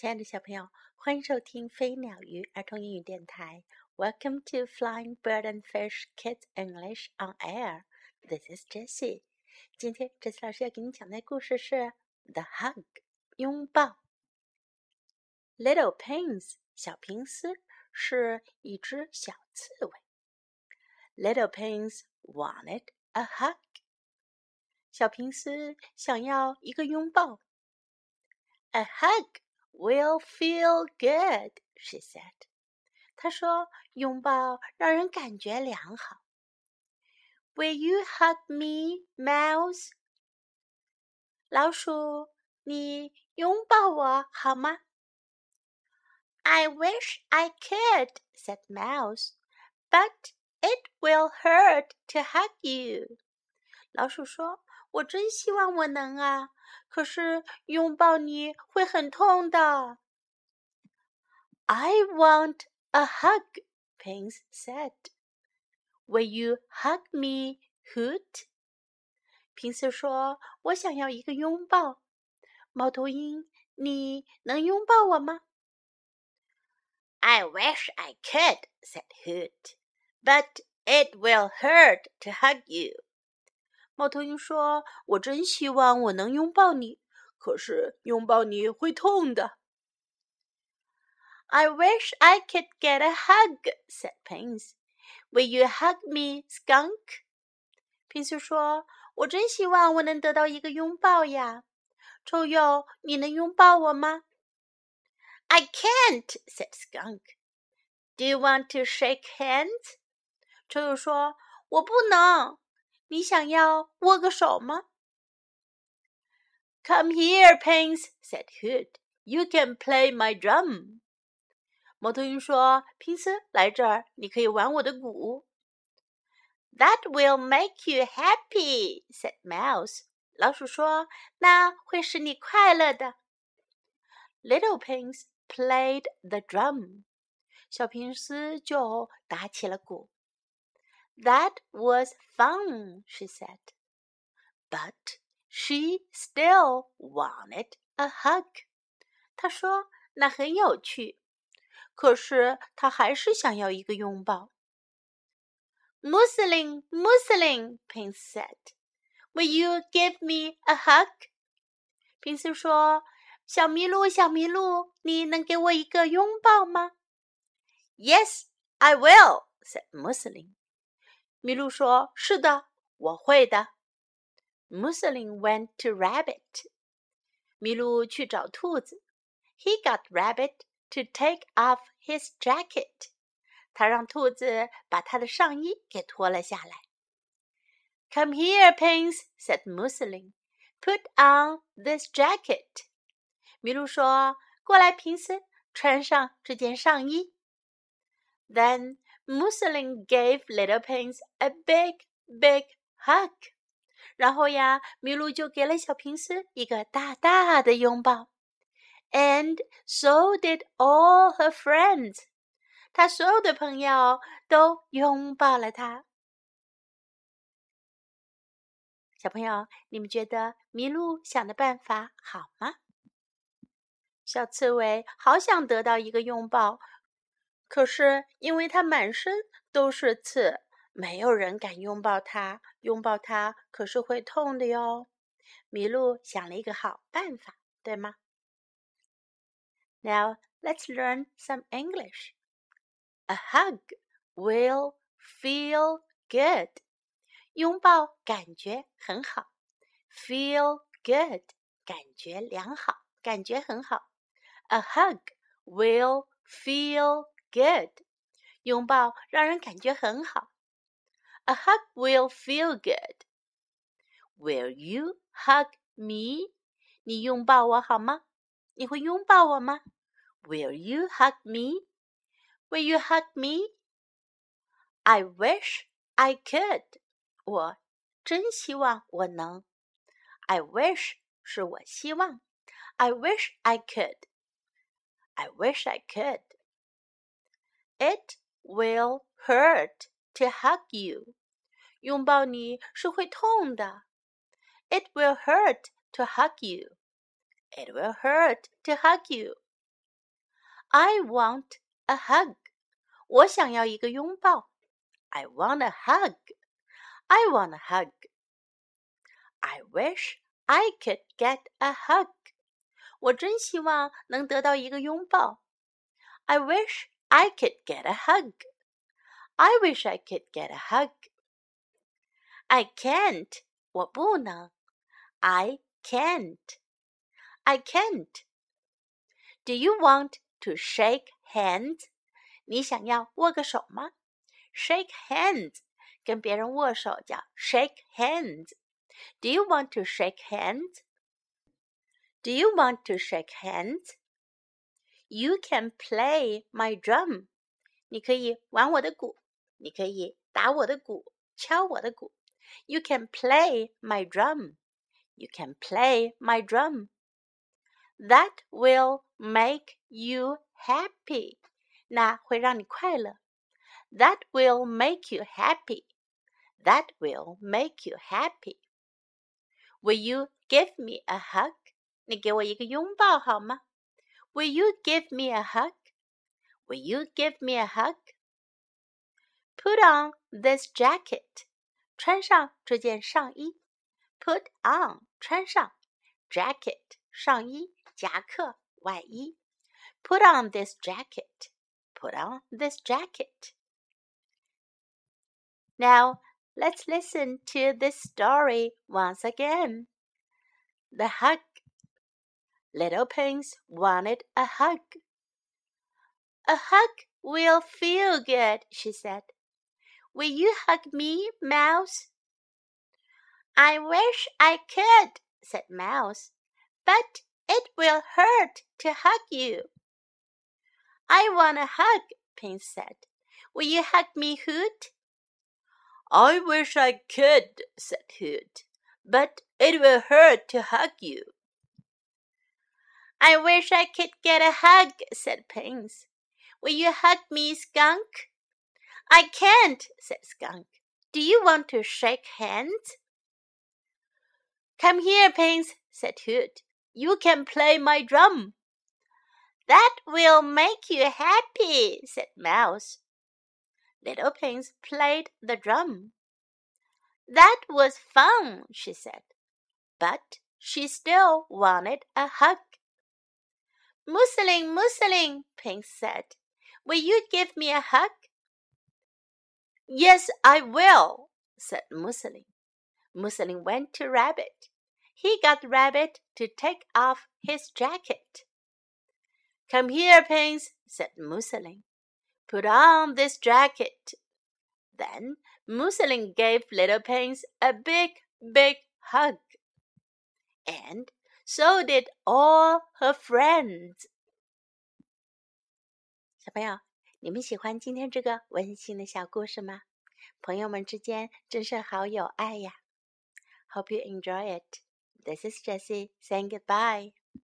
亲爱的小朋友，欢迎收听飞鸟鱼儿童英语电台。Welcome to Flying Bird and Fish Kids English on Air. This is Jessie. 今天，Jessie 老师要给你讲的故事是《The Hug》拥抱。Little Pins 小平丝是一只小刺猬。Little Pins wanted a hug. 小平丝想要一个拥抱。A hug will feel good, she said. 她说：“拥抱让人感觉良好。” Will you hug me, Mouse? 老鼠，你拥抱我好吗？I wish I could, said Mouse, but it will hurt to hug you. 老鼠说：“我真希望我能啊， 可是拥抱你会很痛的。I want a hug, Pins said. Will you hug me, Hoot? 平次说：“我想要一个拥抱。”猫头鹰，你能拥抱我吗？I wish I could, said Hoot, but it will hurt to hug you. 猫头鹰说：“我真希望我能拥抱你，可是拥抱你会痛的。” I wish I could get a hug," said Pins. "Will you hug me, Skunk?" 平斯说：“我真希望我能得到一个拥抱呀。”臭鼬，你能拥抱我吗？I can't," said Skunk. "Do you want to shake hands?" 臭鼬说：“我不能。” 你想要握个手吗？Come here, Pins," said Hood. "You can play my drum." 猫头鹰说：“平斯，来这儿，你可以玩我的鼓。” That will make you happy," said Mouse. 老鼠说：“那会使你快乐的。” Little Pins played the drum. 小平斯就打起了鼓。That was fun, she said. But she still wanted a hug. 她说那很有趣，可是她还是想要一个拥抱。Muslin, Muslin, Pins said, "Will you give me a hug?" 平斯说：“小麋鹿，小麋鹿，你能给我一个拥抱吗？” "Yes, I will," said Muslin. 麋鹿说：“是的，我会的。” Muslin went to Rabbit. 麋鹿去找兔子。He got Rabbit to take off his jacket. 他让兔子把他的上衣给脱了下来。Come here, Pins, said Muslin. Put on this jacket. 麋鹿说：“过来，平斯，穿上这件上衣。” Then Muslin gave Little Pins a big, big hug. 然后呀，麋鹿就给了小平斯一个大大的拥抱。And so did all her friends. 她所有的朋友都拥抱了她。小朋友，你们觉得麋鹿想的办法好吗？小刺猬好想得到一个拥抱， 可是，因为它满身都是刺，没有人敢拥抱它。拥抱它可是会痛的哟。麋鹿想了一个好办法，对吗？Now let's learn some English. A hug will feel good. 拥抱感觉很好。Feel good，感觉良好，感觉很好。A hug will feel good，拥抱让人感觉很好。A hug will feel good. Will you hug me? 你拥抱我好吗？你会拥抱我吗？Will you hug me? Will you hug me? I wish I could. 我真希望我能。I wish 是我希望。I wish I could. I wish I could. It will hurt to hug you. 拥抱你是会痛的。It will hurt to hug you. It will hurt to hug you. I want a hug. 我想要一个拥抱。I want a hug. I want a hug. I wish I could get a hug. 我真希望能得到一个拥抱。I wish I could get a hug. I wish I could get a hug. I can't. 我不能。I can't. I can't. Do you want to shake hands? 你想要握个手吗？Shake hands，跟别人握手叫 shake hands。Do you want to shake hands? Do you want to shake hands? You can play my drum. 你可以玩我的鼓，你可以打我的鼓，敲我的鼓。You can play my drum. You can play my drum. That will make you happy. 那会让你快乐。That will make you happy. That will make you happy. Will you give me a hug? 你给我一个拥抱好吗 ？Will you give me a hug? Will you give me a hug? Put on this jacket. 穿上这件上衣。Put on 穿上，jacket 上衣、夹克、外衣。Put on this jacket. Put on this jacket. Now let's listen to this story once again. The hug. Little Prince wanted a hug. A hug will feel good, she said. Will you hug me, Mouse? I wish I could, said Mouse, but it will hurt to hug you. I want a hug, Prince said. Will you hug me, Hoot? I wish I could, said Hoot, but it will hurt to hug you. I wish I could get a hug, said Prince. Will you hug me, Skunk? I can't, said Skunk. Do you want to shake hands? Come here, Prince, said Hoot. You can play my drum. That will make you happy, said Mouse. Little Prince played the drum. That was fun, she said, but she still wanted a hug. Mousseline, Mousseline, Prince said, will you give me a hug? Yes, I will, said Mousseline. Mousseline went to Rabbit. He got Rabbit to take off his jacket. Come here, Prince, said Mousseline. Put on this jacket. Then Mousseline gave little Prince a big, big hug. And so did all her friends. 小朋友，你们喜欢今天这个温馨的小故事吗？朋友们之间真是好有爱呀！Hope you enjoy it. This is Jessie saying goodbye.